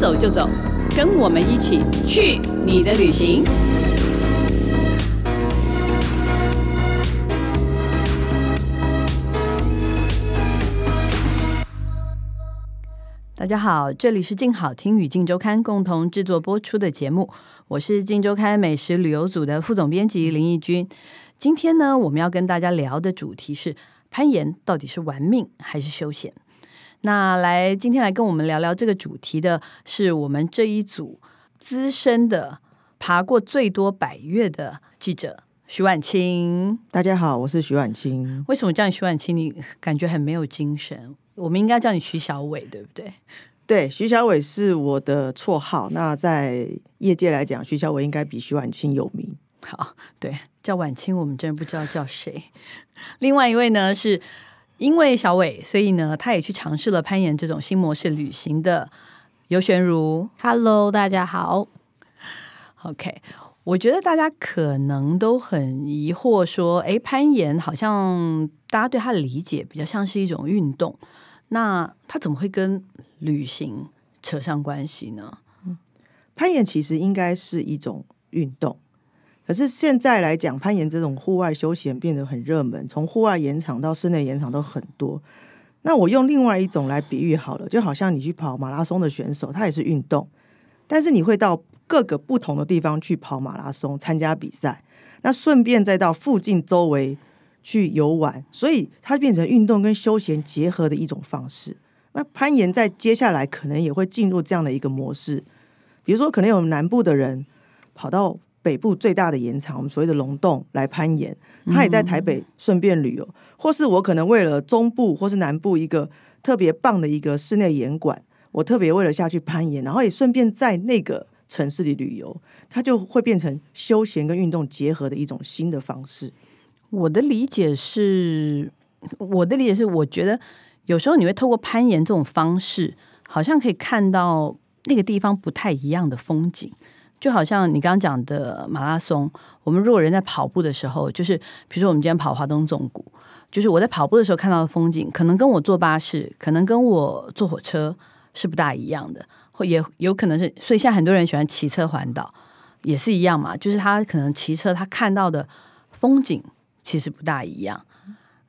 走就走，跟我们一起去你的旅行。大家好，这里是静好听与静周刊共同制作播出的节目，我是静周刊美食旅游组的副总编辑林义君。今天呢，我们要跟大家聊的主题是攀岩到底是玩命还是休闲？那来今天来跟我们聊聊这个主题的是我们这一组资深的爬过最多百越的记者徐婉清。大家好，我是徐婉清。为什么叫你徐婉清？你感觉很没有精神？我们应该叫你徐小伟，对不对？对，徐小伟是我的绰号。那在业界来讲，徐小伟应该比徐婉清有名。好，对，叫婉清，我们真的不知道叫谁。另外一位呢，是因为小伟，所以呢，他也去尝试了攀岩这种新模式旅行的游玄如。Hello，大家好。OK，我觉得大家可能都很疑惑，说，哎，攀岩好像大家对他的理解比较像是一种运动。那它怎么会跟旅行扯上关系呢？攀岩其实应该是一种运动，可是现在来讲，攀岩这种户外休闲变得很热门，从户外延场到室内延场都很多。那我用另外一种来比喻好了，就好像你去跑马拉松的选手，他也是运动，但是你会到各个不同的地方去跑马拉松参加比赛，那顺便再到附近周围。去游玩，所以它变成运动跟休闲结合的一种方式。那攀岩在接下来可能也会进入这样的一个模式，比如说可能有南部的人跑到北部最大的岩场，我们所谓的龙洞来攀岩，他也在台北顺便旅游，或是我可能为了中部或是南部一个特别棒的一个室内岩馆，我特别为了下去攀岩，然后也顺便在那个城市里旅游，它就会变成休闲跟运动结合的一种新的方式。我的理解是，我的理解是，我觉得有时候你会透过攀岩这种方式，好像可以看到那个地方不太一样的风景。就好像你刚刚讲的马拉松，我们如果人在跑步的时候，就是比如说我们今天跑华东纵谷，就是我在跑步的时候看到的风景，可能跟我坐巴士，可能跟我坐火车是不大一样的，或也有可能是。所以现在很多人喜欢骑车环岛，也是一样嘛，就是他可能骑车他看到的风景。其实不大一样，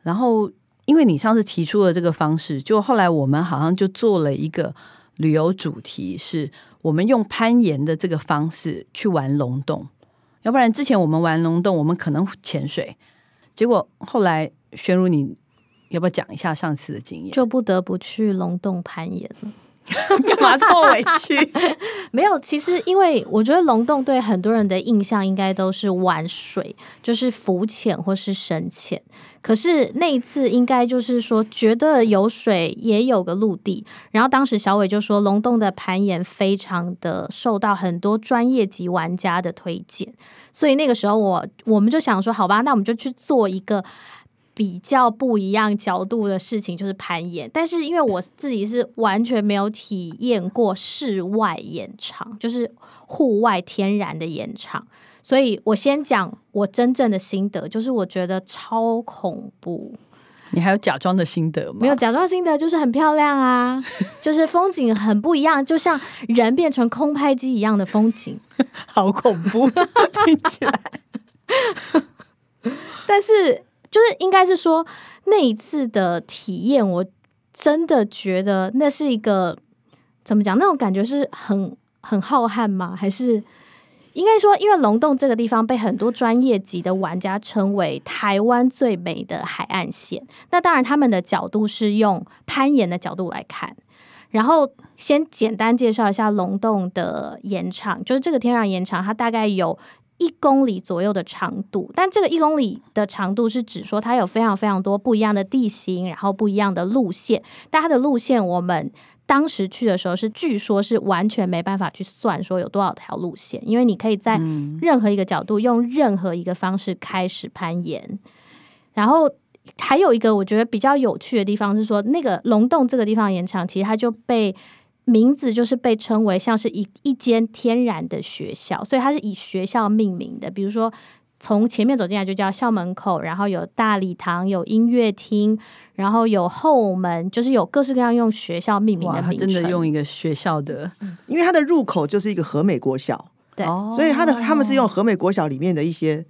然后因为你上次提出了这个方式，就后来我们好像就做了一个旅游主题，是我们用攀岩的这个方式去玩龙洞，要不然之前我们玩龙洞，我们可能潜水，结果后来宣如你要不要讲一下上次的经验？就不得不去龙洞攀岩了。干嘛这么委屈？没有，其实因为我觉得龙洞对很多人的印象应该都是玩水，就是浮潜或是深潜。可是那一次应该就是说觉得有水也有个陆地。然后当时小伟就说龙洞的攀岩非常的受到很多专业级玩家的推荐，所以那个时候我我们就想说，好吧，那我们就去做一个。比较不一样角度的事情就是攀岩，但是因为我自己是完全没有体验过室外演唱，就是户外天然的演唱，所以我先讲我真正的心得，就是我觉得超恐怖。你还有假装的心得吗？没有假装心得，就是很漂亮啊，就是风景很不一样，就像人变成空拍机一样的风景，好恐怖，听起来。但是。就是应该是说那一次的体验，我真的觉得那是一个怎么讲？那种感觉是很很浩瀚吗？还是应该说，因为龙洞这个地方被很多专业级的玩家称为台湾最美的海岸线。那当然，他们的角度是用攀岩的角度来看。然后先简单介绍一下龙洞的延长，就是这个天然延长，它大概有。一公里左右的长度，但这个一公里的长度是指说它有非常非常多不一样的地形，然后不一样的路线。但它的路线，我们当时去的时候是据说是完全没办法去算说有多少条路线，因为你可以在任何一个角度用任何一个方式开始攀岩。然后还有一个我觉得比较有趣的地方是说，那个龙洞这个地方延长，其实它就被。名字就是被称为像是一一间天然的学校，所以它是以学校命名的。比如说从前面走进来就叫校门口，然后有大礼堂，有音乐厅，然后有后门，就是有各式各样用学校命名的名称。真的用一个学校的，因为它的入口就是一个和美国小，对哦所以它的他们是用和美国小里面的一些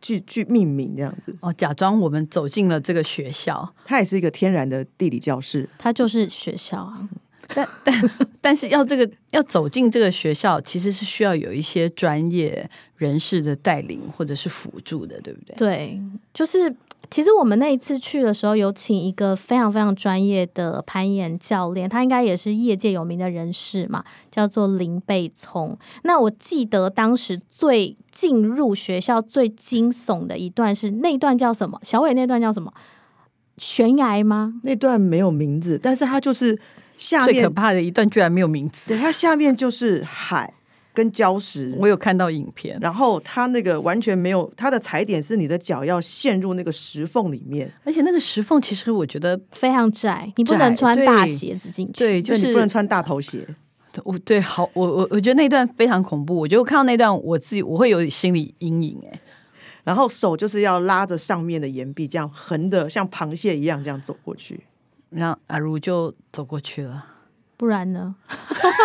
去去命名这样子。哦，假装我们走进了这个学校，它也是一个天然的地理教室。它就是学校啊。但 但但是要这个要走进这个学校，其实是需要有一些专业人士的带领或者是辅助的，对不对？对，就是其实我们那一次去的时候，有请一个非常非常专业的攀岩教练，他应该也是业界有名的人士嘛，叫做林贝聪。那我记得当时最进入学校最惊悚的一段是那一段叫什么？小伟那段叫什么？悬崖吗？那段没有名字，但是他就是下最可，怕的一段居然没有名字，对，它下面就是海跟礁石，我有看到影片，然后它那个完全没有，它的踩点是你的脚要陷入那个石缝里面，而且那个石缝其实我觉得，非常窄，你不能穿大鞋子进去。对，就就是你不能穿大头鞋。我对好，我我我觉得那段非常恐怖，我觉得我看到那段我自己我会有心理阴影哎。然后手就是要拉着上面的岩壁，这样横的像螃蟹一样这样走过去。然后阿如就走过去了，不然呢？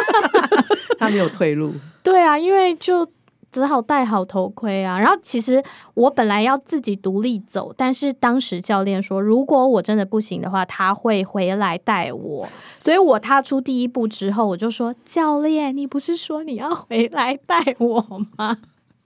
他没有退路，对啊，因为就只好戴好头盔啊。然后其实我本来要自己独立走，但是当时教练说，如果我真的不行的话，他会回来带我。所以我踏出第一步之后，我就说：“教练，你不是说你要回来带我吗？”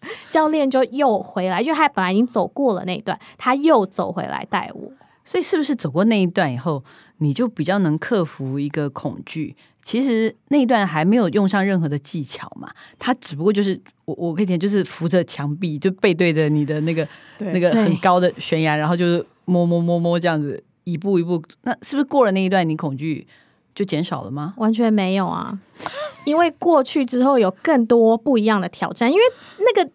教练就又回来，因为他本来已经走过了那一段，他又走回来带我。所以是不是走过那一段以后，你就比较能克服一个恐惧？其实那一段还没有用上任何的技巧嘛，它只不过就是我我可以点就是扶着墙壁，就背对着你的那个 对那个很高的悬崖，然后就是摸摸摸摸这样子，一步一步。那是不是过了那一段，你恐惧就减少了吗？完全没有啊，因为过去之后有更多不一样的挑战，因为那个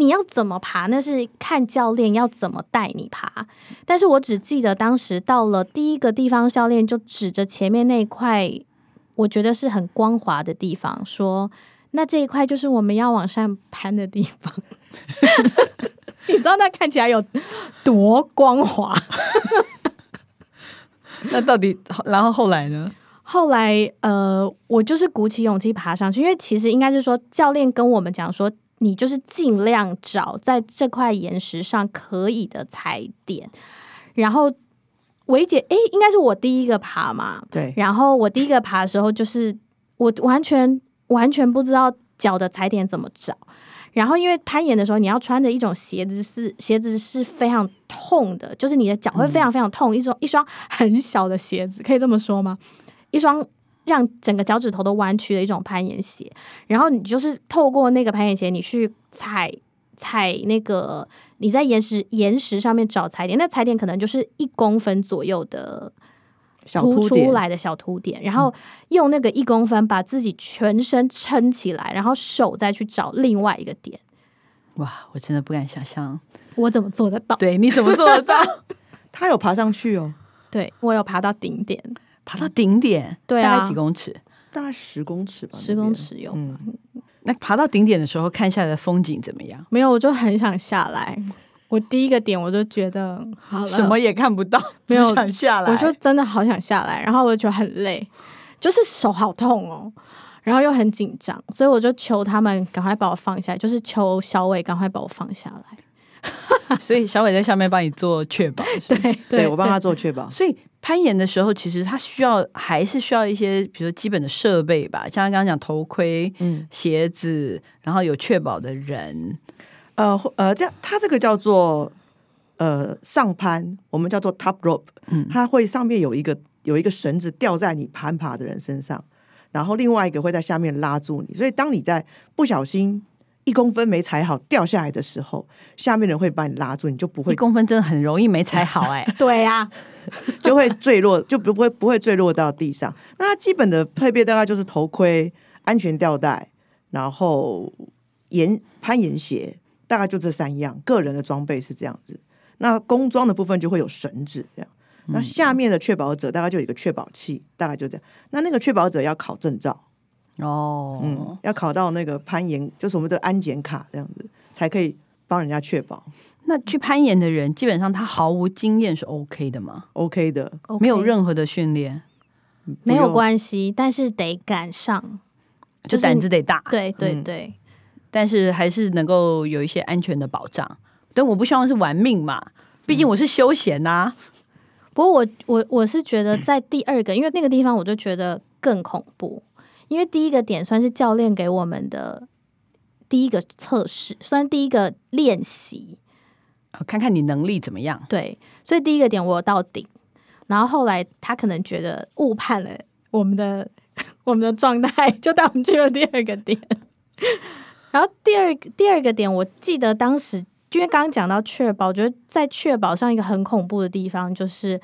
你要怎么爬，那是看教练要怎么带你爬。但是我只记得当时到了第一个地方，教练就指着前面那一块，我觉得是很光滑的地方，说：“那这一块就是我们要往上攀的地方。” 你知道那看起来有多光滑？那到底然后后来呢？后来，呃，我就是鼓起勇气爬上去，因为其实应该是说，教练跟我们讲说，你就是尽量找在这块岩石上可以的踩点。然后维姐，诶，应该是我第一个爬嘛，对，然后我第一个爬的时候，就是我完全完全不知道脚的踩点怎么找。然后因为攀岩的时候，你要穿着一种鞋子是鞋子是非常痛的，就是你的脚会非常非常痛，一双一双 很小的鞋子，可以这么说吗？一双让整个脚趾头都弯曲的一种攀岩鞋。然后你就是透过那个攀岩鞋，你去踩踩那个你在岩石岩石上面找踩点，那踩点可能就是一公分左右的小凸出来的小凸点，然后用那个一公分把自己全身撑起来，然后手再去找另外一个点。哇，我真的不敢想象，我怎么做得到？对，你怎么做得到？他有爬上去哦，对我有爬到顶点，爬到顶点，对啊大概几公尺？大概十公尺吧，十公尺有。嗯，那爬到顶点的时候，看下来的风景怎么样？没有，我就很想下来。我第一个点我就觉得好了，什么也看不到，没有只想下来。我就真的好想下来，然后我就觉得很累，就是手好痛哦，然后又很紧张，所以我就求他们赶快把我放下来，就是求小伟赶快把我放下来。所以小伟在下面帮你做确保。对对我帮他做确保。所以攀岩的时候，其实他需要还是需要一些，比如说基本的设备吧，像他刚刚讲头盔、嗯，鞋子，然后有确保的人。呃呃，这样他这个叫做呃上攀，我们叫做 top rope，嗯它会上面有一个有一个绳子吊在你攀爬的人身上，然后另外一个会在下面拉住你，所以当你在不小心一公分没踩好掉下来的时候，下面人会把你拉住，你就不会一公分真的很容易没踩好哎、对呀、就会坠落，就不会不会坠落到地上。那它基本的配备大概就是头盔、安全吊带，然后岩攀岩鞋，大概就这三样。个人的装备是这样子。那工装的部分就会有绳子这样。那下面的确保者大概就有一个确保器，大概就这样。那那个确保者要考证照，哦，嗯，要考到那个攀岩，就是我们的安检卡这样子，才可以帮人家确保。那去攀岩的人，基本上他毫无经验是 OK 的吗？OK 的。没有任何的训练，没有关系，但是得赶上。就胆子得大，对对嗯。对，但是还是能够有一些安全的保障。但我不希望是玩命嘛，毕竟我是休闲啊。呐、不过我我我是觉得在第二个，因为那个地方我就觉得更恐怖，因为第一个点算是教练给我们的第一个测试，算第一个练习，呃看看你能力怎么样。对，所以第一个点我有到顶，然后后来他可能觉得误判了我们的我们的状态，就带我们去了第二个点。然后第二个第二个点，我记得当时因为刚刚讲到确保，我觉得在确保上一个很恐怖的地方就是。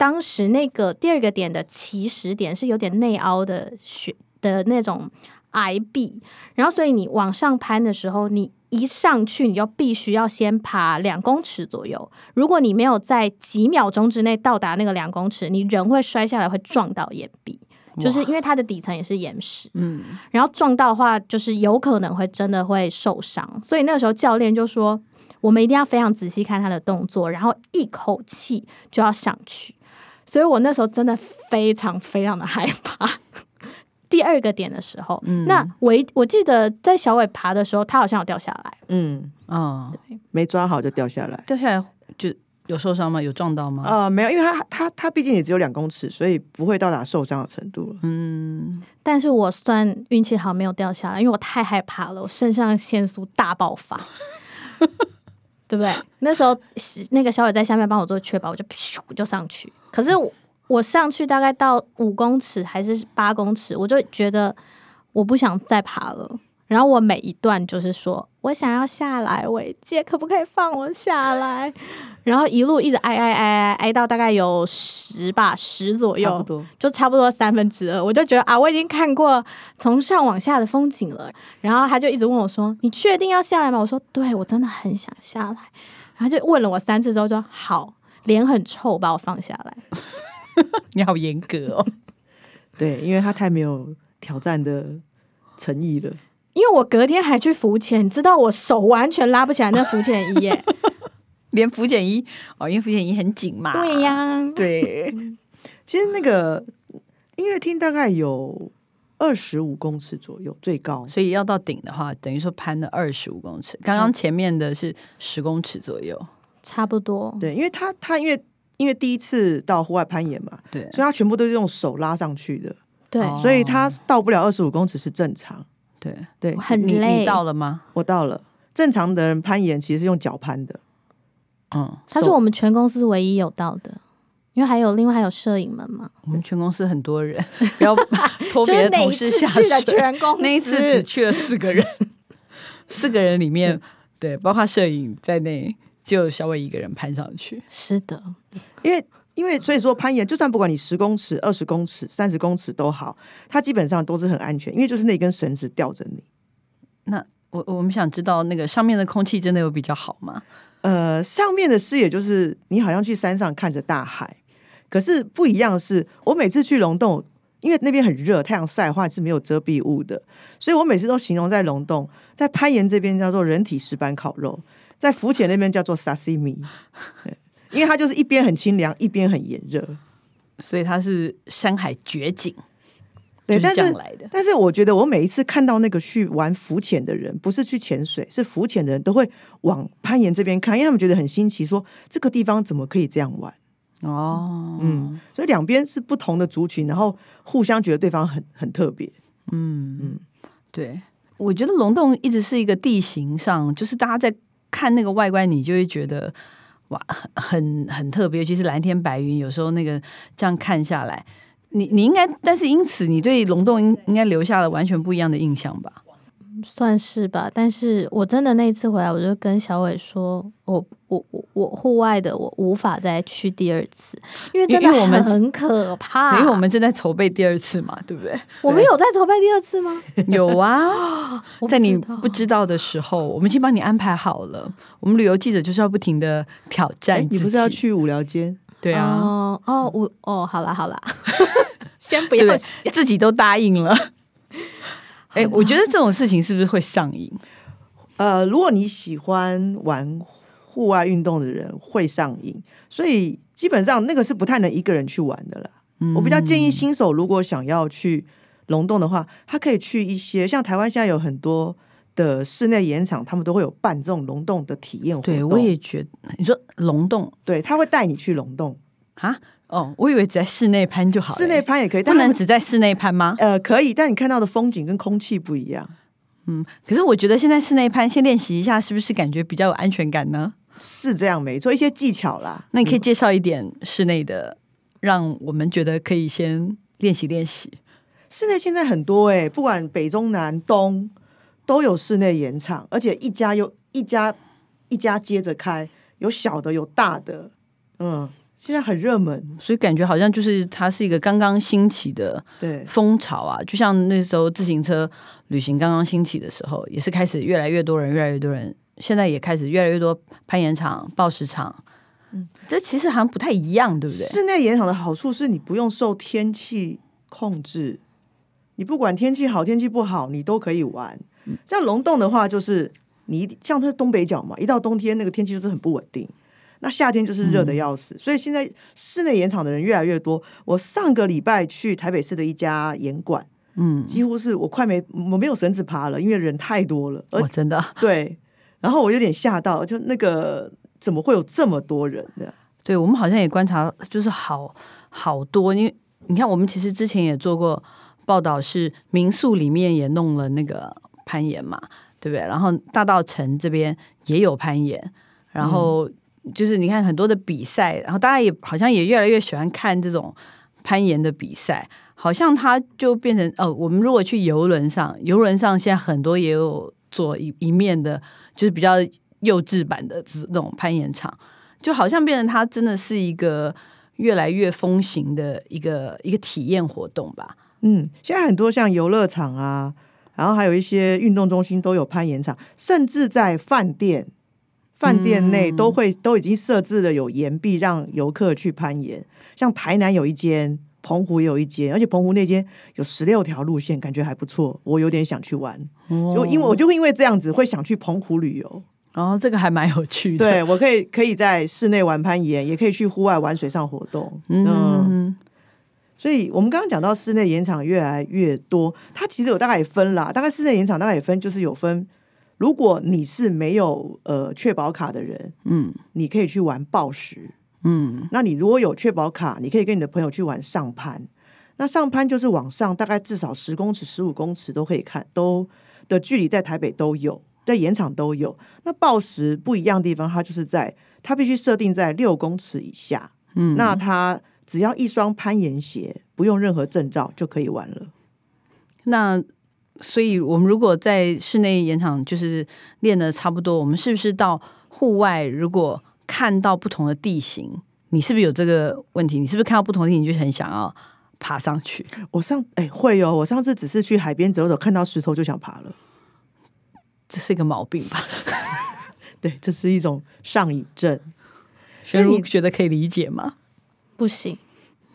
当时那个第二个点的起始点是有点内凹的雪的那种矮壁，然后所以你往上攀的时候，你一上去你就必须要先爬两公尺左右。如果你没有在几秒钟之内到达那个两公尺，你人会摔下来，会撞到岩壁，就是因为它的底层也是岩石。嗯，然后撞到的话，就是有可能会真的会受伤。所以那个时候教练就说，我们一定要非常仔细看他的动作，然后一口气就要上去。所以我那时候真的非常非常的害怕。第二个点的时候，嗯那我一我记得在小伟爬的时候，他好像有掉下来。嗯，哦，没抓好就掉下来。掉下来就有受伤吗？有撞到吗？啊、没有，因为他他他毕竟也只有两公尺，所以不会到达受伤的程度了。嗯，但是我算运气好，没有掉下来，因为我太害怕了，我肾上腺素大爆发，对不对？那时候那个小伟在下面帮我做确保，我就咻就上去。可是我我上去大概到五公尺还是八公尺，我就觉得我不想再爬了。然后我每一段就是说我想要下来，伟姐可不可以放我下来？然后一路一直挨挨挨挨挨到大概有十吧，十左右，差不多。就差不多三分之二，我就觉得啊，我已经看过从上往下的风景了。然后他就一直问我说：“你确定要下来吗？”我说：“对，我真的很想下来。”然后就问了我三次之后说好，脸很臭，把我放下来。你好严格哦。对，因为他太没有挑战的诚意了。因为我隔天还去浮潜，你知道我手完全拉不起来那浮潜衣耶。连浮潜衣哦，因为浮潜衣很紧嘛。对呀、对，其实那个音乐厅大概有二十五公尺左右，最高。所以要到顶的话，等于说攀了二十五公尺。刚刚前面的是十公尺左右。差不多。对，因为他他因为因为第一次到户外攀岩嘛，对，所以他全部都是用手拉上去的，对，哦所以他到不了二十五公尺是正常。对，对，很你累。你到了吗？我到了。正常的人攀岩其实是用脚攀的，嗯，他是我们全公司唯一有到的，因为还有另外还有摄影们嘛，我们全公司很多人，不要 拖别的就是那一同事下次去。全公司，那一次只去了四个人，四个人里面，对，包括摄影在内，只有小伟一个人攀上去。是的，因为因为所以说攀岩，就算不管你十公尺、二十公尺、三十公尺都好，它基本上都是很安全，因为就是那根绳子吊着你。那我我们想知道，那个上面的空气真的有比较好吗？呃，上面的视野就是你好像去山上看着大海，可是不一样的是，我每次去龙洞，因为那边很热，太阳晒的话是没有遮蔽物的，所以我每次都形容在龙洞，在攀岩这边叫做人体石板烤肉，在浮潜那边叫做 sashimi，因为它就是一边很清凉，一边很炎热。所以它是山海绝景，对，就是但是。但是我觉得我每一次看到那个去玩浮潜的人，不是去潜水，是浮潜的人都会往攀岩这边看，因为他们觉得很新奇，说这个地方怎么可以这样玩？哦，嗯，所以两边是不同的族群，然后互相觉得对方很很特别。嗯嗯对，我觉得龙洞一直是一个地形上，就是大家在看那个外观，你就会觉得哇，很很很特别，尤其是蓝天白云，有时候那个这样看下来，你你应该，但是因此你对龙洞应应该留下了完全不一样的印象吧？算是吧。但是我真的那一次回来，我就跟小伟说，我我我我户外的我无法再去第二次，因为真的我们很可怕。因为我们正在筹备第二次嘛，对不对？我们有在筹备第二次吗？有啊，在你不知道的时候，我们已经帮你安排好了。我们旅游记者就是要不停的挑战你不是要？去五聊间？对啊，哦哦，我哦，好啦好啦，先不要对对？自己都答应了。哎、我觉得这种事情是不是会上瘾？呃，如果你喜欢玩户外运动的人会上瘾，所以基本上那个是不太能一个人去玩的啦。我比较建议新手如果想要去龙洞的话，他可以去一些像台湾现在有很多的室内演场，他们都会有办这种龙洞的体验活动。对，我也觉得你说龙洞对，他会带你去龙洞。啊，哦，我以为只在室内攀就好了，室内攀也可以，不能只在室内攀吗？呃，可以，但你看到的风景跟空气不一样。嗯，可是我觉得现在室内攀先练习一下，是不是感觉比较有安全感呢？是这样，没错，一些技巧啦。那你可以介绍一点室内的，让我们觉得可以先练习练习。室内现在很多哎，不管北中南东都有室内演场，而且一家又一家一家接着开，有小的有大的，嗯。现在很热门，所以感觉好像就是它是一个刚刚兴起的对风潮啊，就像那时候自行车旅行刚刚兴起的时候，也是开始越来越多人，越来越多人，现在也开始越来越多攀岩场、报时场。嗯，这其实好像不太一样，对不对？室内岩场的好处是你不用受天气控制，你不管天气好天气不好，你都可以玩。像龙洞的话，就是你像这东北角嘛，一到冬天那个天气就是很不稳定。那夏天就是热的要死，所以现在室内演场的人越来越多。我上个礼拜去台北市的一家演馆，嗯，几乎是我快没我没有绳子爬了，因为人太多了。哦，真的？对。然后我有点吓到，就那个怎么会有这么多人的？对我们好像也观察，就是好好多。因为你看，我们其实之前也做过报道，是民宿里面也弄了那个攀岩嘛，对不对？然后大道城这边也有攀岩，然后。就是你看很多的比赛，然后大家也好像也越来越喜欢看这种攀岩的比赛，好像它就变成哦，我们如果去游轮上，游轮上现在很多也有做一一面的，就是比较幼稚版的这种攀岩场，就好像变成它真的是一个越来越风行的一个一个体验活动吧。嗯，现在很多像游乐场啊，然后还有一些运动中心都有攀岩场，甚至在饭店。饭店内都会都已经设置了有岩壁让游客去攀岩，像台南有一间，澎湖也有一间，而且澎湖那间有十六条路线，感觉还不错，我有点想去玩。就因为我就会因为这样子会想去澎湖旅游。哦，这个还蛮有趣的。对我可以可以在室内玩攀岩，也可以去户外玩水上活动。嗯，所以我们刚刚讲到室内岩场越来越多，它其实有大概也分啦，大概室内岩场大概也分就是有分。如果你是没有呃确保卡的人，嗯，你可以去玩暴食，嗯，那你如果有确保卡，你可以跟你的朋友去玩上攀。那上攀就是往上，大概至少十公尺、十五公尺都可以看，都的距离在台北都有，在盐场都有。那暴食不一样的地方，它就是在它必须设定在六公尺以下，嗯，那它只要一双攀岩鞋，不用任何证照就可以玩了。那所以，我们如果在室内演场就是练的差不多，我们是不是到户外？如果看到不同的地形，你是不是有这个问题？你是不是看到不同的地形就很想要爬上去？我上哎会哦，我上次只是去海边走走，看到石头就想爬了，这是一个毛病吧？对，这是一种上瘾症。所以你觉得可以理解吗？不行，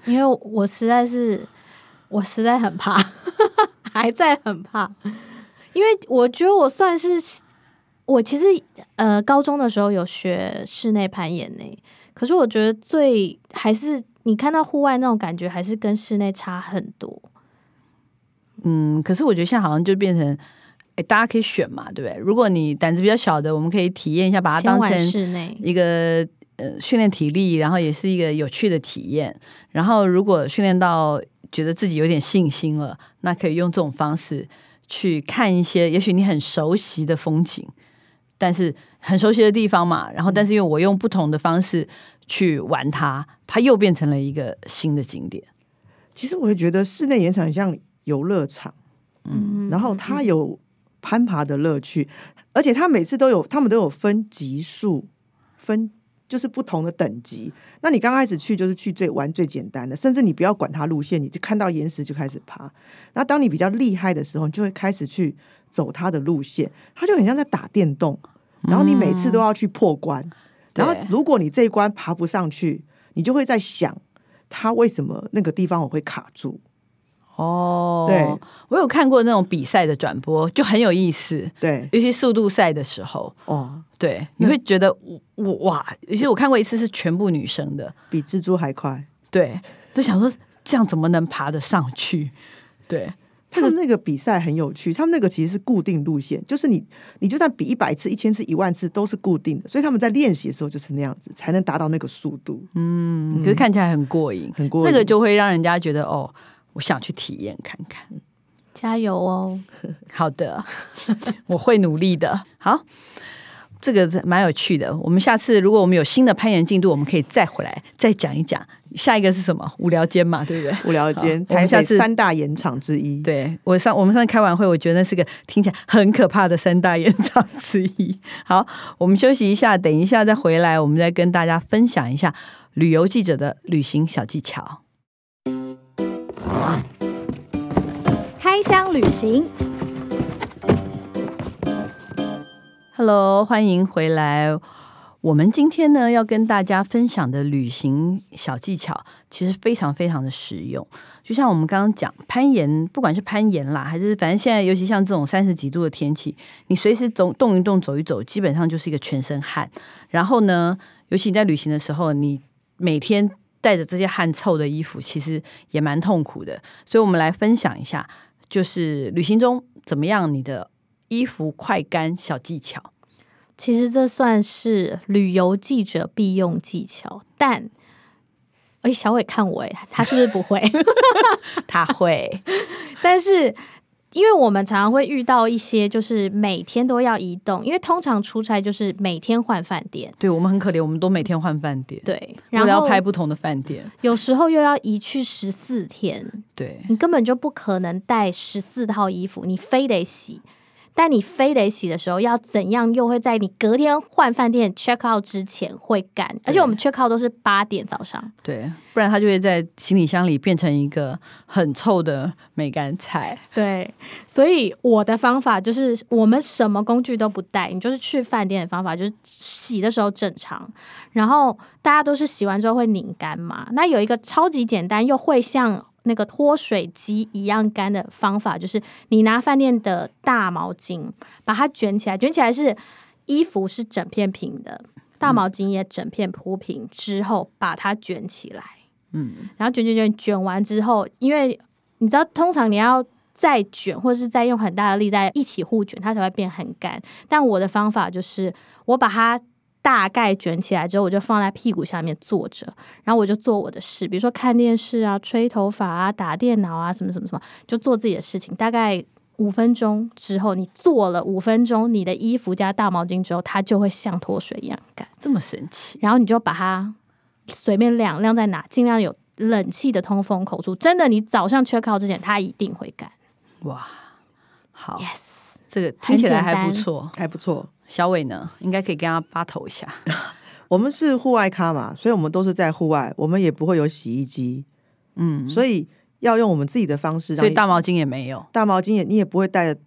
因为我实在是，我实在很怕。还在很怕，因为我觉得我算是我其实呃高中的时候有学室内攀岩呢，可是我觉得最还是你看到户外那种感觉还是跟室内差很多。嗯，可是我觉得现在好像就变成，哎，大家可以选嘛，对不对？如果你胆子比较小的，我们可以体验一下，把它当成室内一个呃训练体力，然后也是一个有趣的体验。然后如果训练到觉得自己有点信心了，那可以用这种方式去看一些，也许你很熟悉的风景，但是很熟悉的地方嘛。然后，但是因为我用不同的方式去玩它，它又变成了一个新的景点。其实我会觉得室内演场像游乐场，嗯，然后它有攀爬的乐趣，而且它每次都有，他们都有分级数分。就是不同的等级，那你刚开始去就是去最玩最简单的，甚至你不要管它路线，你就看到岩石就开始爬。那当你比较厉害的时候，你就会开始去走它的路线，它就很像在打电动。然后你每次都要去破关，然后如果你这一关爬不上去，你就会在想，它为什么那个地方我会卡住？哦，对，我有看过那种比赛的转播，就很有意思，对，尤其速度赛的时候，哦，对，你会觉得我我哇，尤其我看过一次是全部女生的，比蜘蛛还快。对，就想说这样怎么能爬得上去？对，他们那个比赛很有趣，他们那个其实是固定路线，就是你你就算比一百次、一千次、一万次都是固定的，所以他们在练习的时候就是那样子，才能达到那个速度，嗯，可是看起来很过瘾，很过瘾。那个就会让人家觉得哦，我想去体验看看。加油哦！好的，我会努力的。好，这个蛮有趣的。我们下次如果我们有新的攀岩进度，我们可以再回来再讲一讲。下一个是什么？无聊间嘛，对不对？无聊间，好我们台下三大演场之一。对我上我们上次开完会，我觉得那是个听起来很可怕的三大演场之一。好，我们休息一下，等一下再回来，我们再跟大家分享一下旅游记者的旅行小技巧。开箱旅行，Hello，欢迎回来。我们今天呢要跟大家分享的旅行小技巧，其实非常非常的实用。就像我们刚刚讲攀岩，不管是攀岩啦，还是反正现在尤其像这种三十几度的天气，你随时走动一动、走一走，基本上就是一个全身汗。然后呢，尤其你在旅行的时候，你每天带着这些汗臭的衣服，其实也蛮痛苦的。所以我们来分享一下，就是旅行中怎么样你的衣服快干小技巧。其实这算是旅游记者必用技巧，但。哎，小伟看我，哎，他是不是不会？他会，但是因为我们常常会遇到一些，就是每天都要移动，因为通常出差就是每天换饭店，对我们很可怜，我们都每天换饭店，，对，然后要拍不同的饭店，有时候又要移去十四天，对，你根本就不可能带十四套衣服，你非得洗。但你非得洗的时候，要怎样又会在你隔天换饭店 check out 之前会干？而且我们 check out 都是八点早上，对，不然它就会在行李箱里变成一个很臭的梅干菜。对，所以我的方法就是，我们什么工具都不带，你就是去饭店的方法就是洗的时候正常，然后大家都是洗完之后会拧干嘛。那有一个超级简单又会像那个脱水机一样干的方法，就是你拿饭店的大毛巾把它卷起来，卷起来是衣服是整片平的，大毛巾也整片铺平之后把它卷起来。嗯，然后卷卷卷卷完之后，因为你知道，通常你要再卷，或者是再用很大的力在一起互卷，它才会变很干。但我的方法就是，我把它大概卷起来之后，我就放在屁股下面坐着，然后我就做我的事，比如说看电视啊、吹头发啊、打电脑啊，什么什么什么，就做自己的事情。大概五分钟之后，你做了五分钟，你的衣服加大毛巾之后，它就会像脱水一样干。这么神奇，然后你就把它随便晾，晾在哪，尽量有冷气的通风口处。真的，你早上 check out 之前，它一定会干。哇，好 Yes，这个听起来还不错。还不错。小伟呢，应该可以跟他 battle 一下。我们是户外咖嘛，所以我们都是在户外，我们也不会有洗衣机，嗯，所以要用我们自己的方式让。所以大毛巾也没有，大毛巾也你也不会带着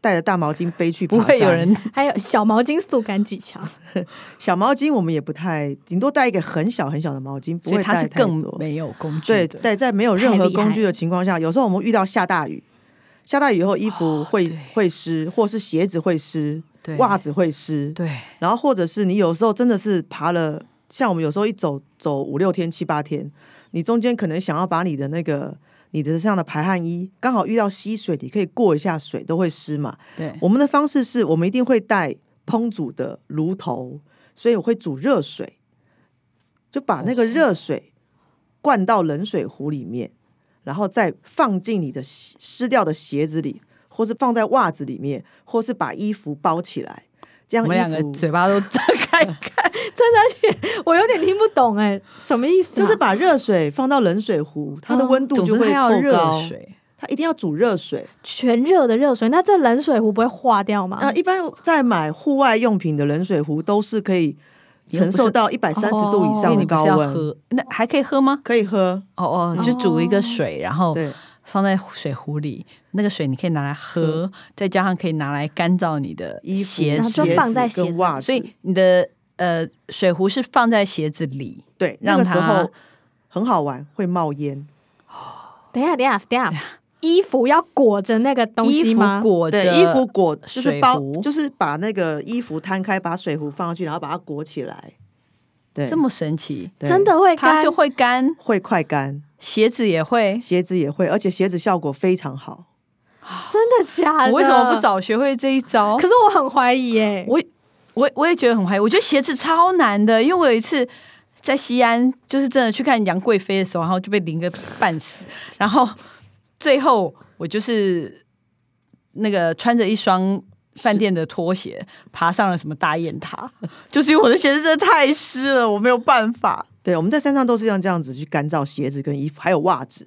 带着大毛巾背去不会有人 还有小毛巾速干技巧。小毛巾，我们也不太，顶多带一个很小很小的毛巾，不所以会带更多。没有工具对，的。在在没有任何工具的情况下，有时候我们遇到下大雨，下大雨以后衣服会、会湿，或是鞋子会湿，对袜子会湿，对，然后或者是你有时候真的是爬了，像我们有时候一走走五六天七八天，你中间可能想要把你的那个你的这样的排汗衣刚好遇到溪水，你可以过一下水，都会湿嘛。对，我们的方式是我们一定会带烹煮的炉头，所以我会煮热水，就把那个热水灌到冷水壶里面，然后再放进你的湿湿掉的鞋子里，或是放在袜子里面，或是把衣服包起来，这样我们两个嘴巴都张开开。真的我有点听不懂哎，什么意思啊、就是把热水放到冷水壶，它的温度就会高。水，它一定要煮热水。全热的热水，那这冷水壶不会化掉吗？啊，一般在买户外用品的冷水壶都是可以承受到一百三十度以上的高温，喝，那还可以喝吗？可以喝。哦哦，就煮一个水，然后对，放在水壶里，那个水你可以拿来喝，再加上可以拿来干燥你的衣服鞋然后就子，放在鞋子袜子，所以你的呃水壶是放在鞋子里，对那个时让它候很好玩，会冒烟。等一下，等一下，等一下，衣服要裹着那个东西衣服吗？裹着，衣服裹就是包，就是把那个衣服摊开，把水壶放上去，然后把它裹起来。对，这么神奇，真的会干，它就会干，会快干，鞋子也会。鞋子也会，而且鞋子效果非常好。真的假的？我为什么不？早学会这一招可？是我很怀疑耶。我我我也觉得很怀疑，我觉得鞋子超难的，因为我有一次在西安，就是真的去看杨贵妃的时候，然后就被淋个半死，然后最后我就是那个穿着一双。饭店的拖鞋爬上了什么大雁塔，就是因为我的鞋子真的太湿了，我没有办法。对，我们在山上都是像这样子去干燥鞋子跟衣服，还有袜子，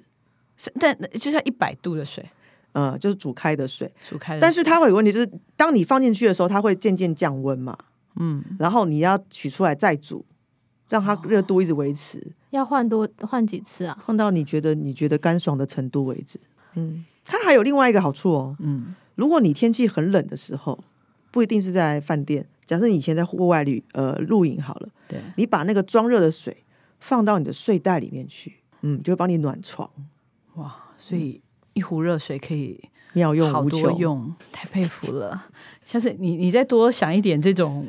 是但就像一百度的水。嗯，就是煮开的水。煮开的水，但是它会有问题，就是当你放进去的时候，它会渐渐降温嘛，嗯，然后你要取出来再煮，让它热度一直维持，要换多换几次啊？换到你觉得你觉得干爽的程度为止。嗯，它还有另外一个好处哦，嗯，如果你天气很冷的时候，不一定是在饭店，假设你以前在户外旅呃露营好了，对，你把那个装热的水放到你的睡袋里面去，嗯，就会帮你暖床，哇，所以一壶热水可以妙用好多无穷。用，太佩服了。下次你你再多想一点这种，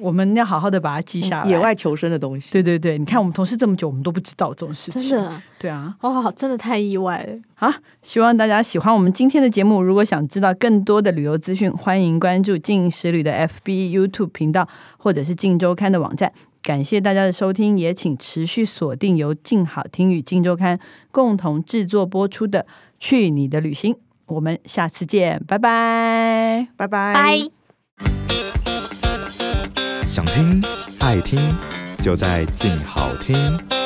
我们要好好的把它记下来。野外求生的东西，对对对，你看我们同事这么久，我们都不知道这种事情。真，的，对啊。哇，真的太意外了。好，希望大家喜欢我们今天的节目。如果想知道更多的旅游资讯，欢迎关注静时旅的 FB、YouTube 频道，或者是静周刊的网站。感谢大家的收听，也请持续锁定由静好听与静周刊共同制作播出的《去你的旅行》。我们下次见，拜拜。拜拜，拜。想听爱听，就在静好听。